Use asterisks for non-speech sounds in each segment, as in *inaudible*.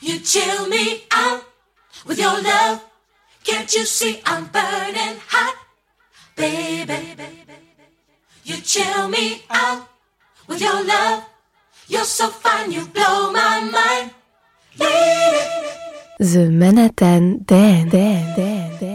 You chill me out with your love. Can't you see I'm burning hot, baby? You chill me out with your love. You're so fine, you blow my mind, baby. The Manhattan Dan, Dan, Dan, Dan.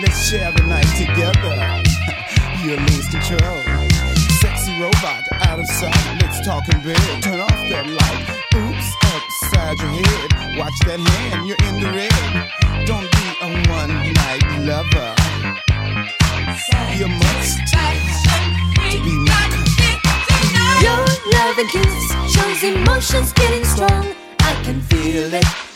Let's share the night together. *laughs* You lose control. Sexy robot out of sight. Let's talk in bed. Turn off that light. Oops, upside your head. Watch that hand, you're in the red. Don't be a one night lover. You must be Your love and kiss shows emotions getting strong. I can feel it.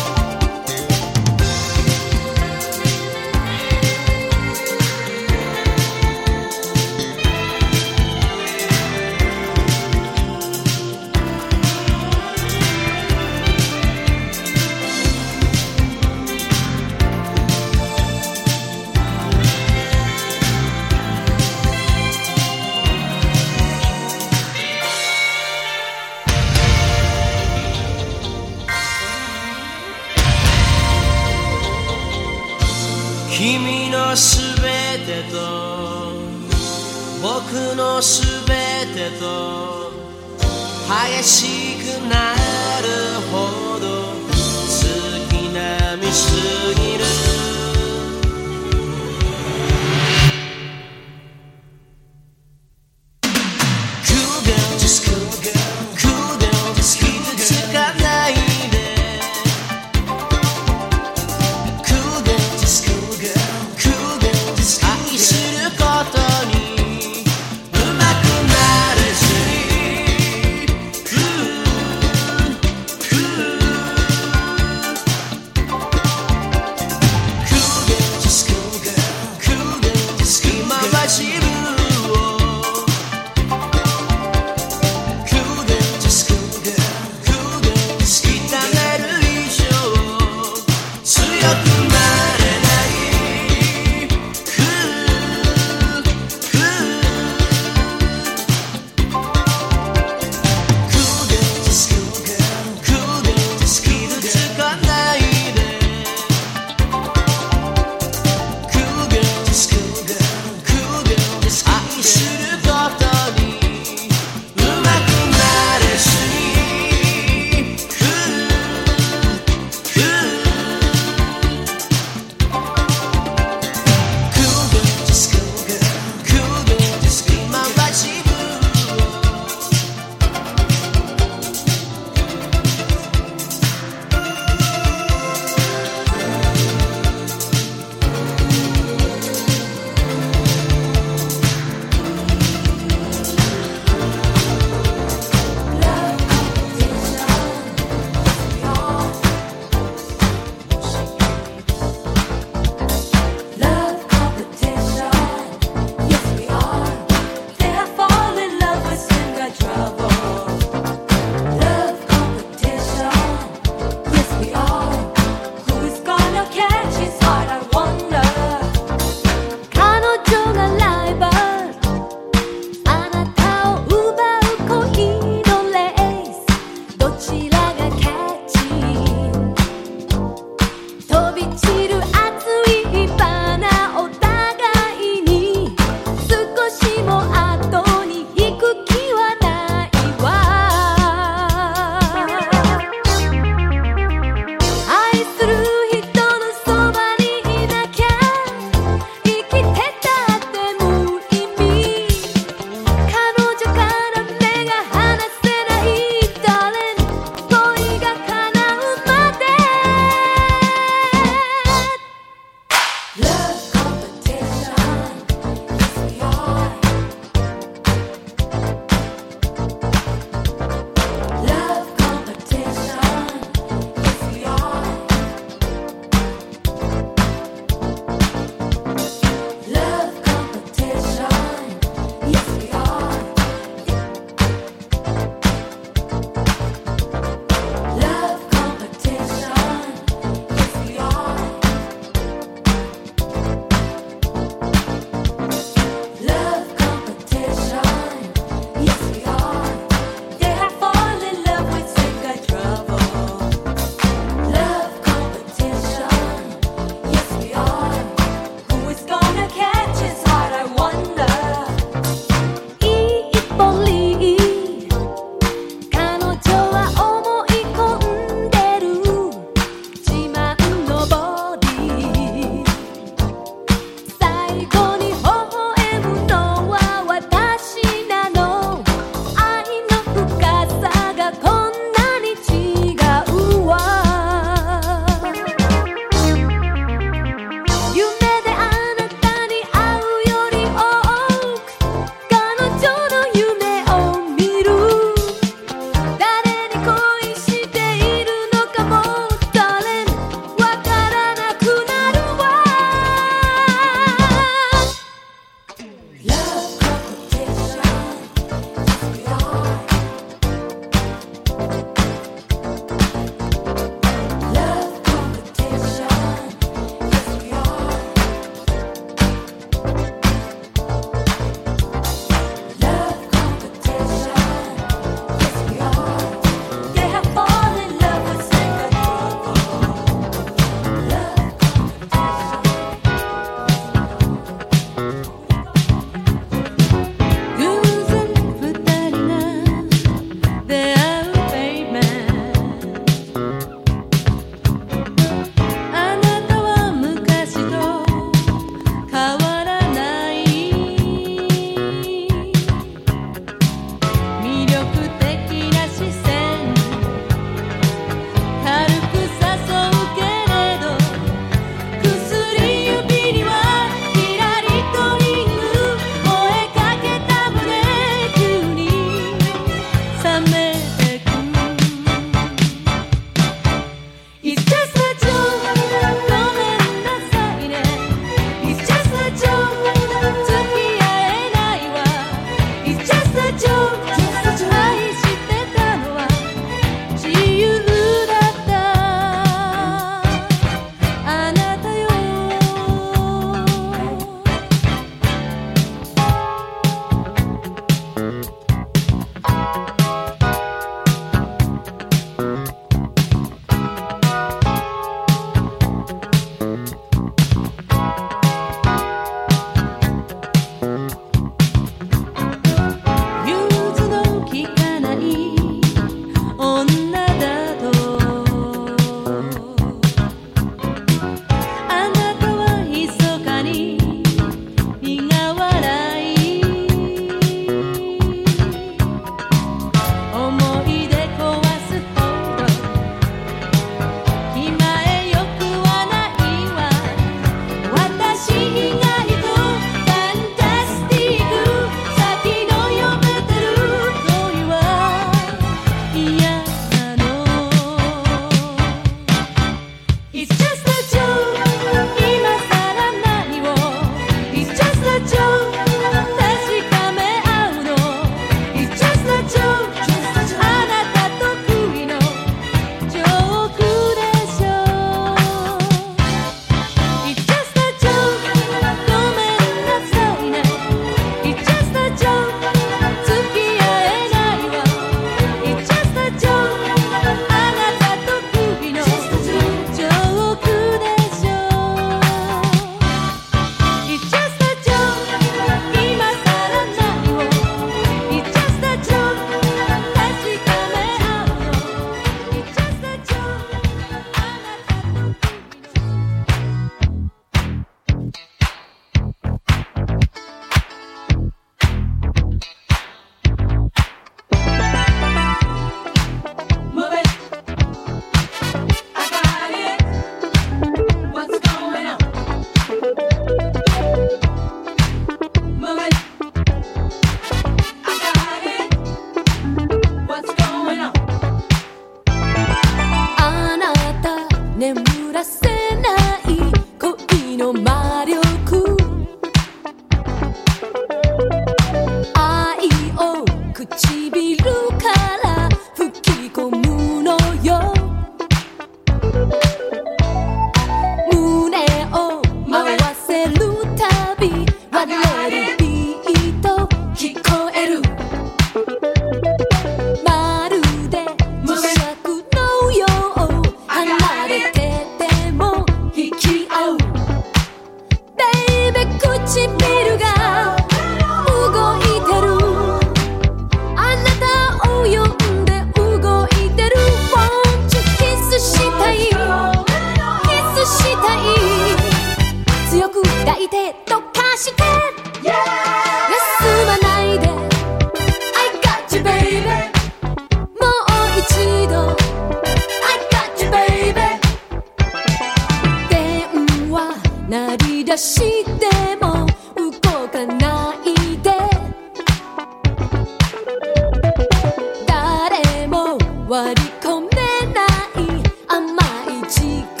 cheek.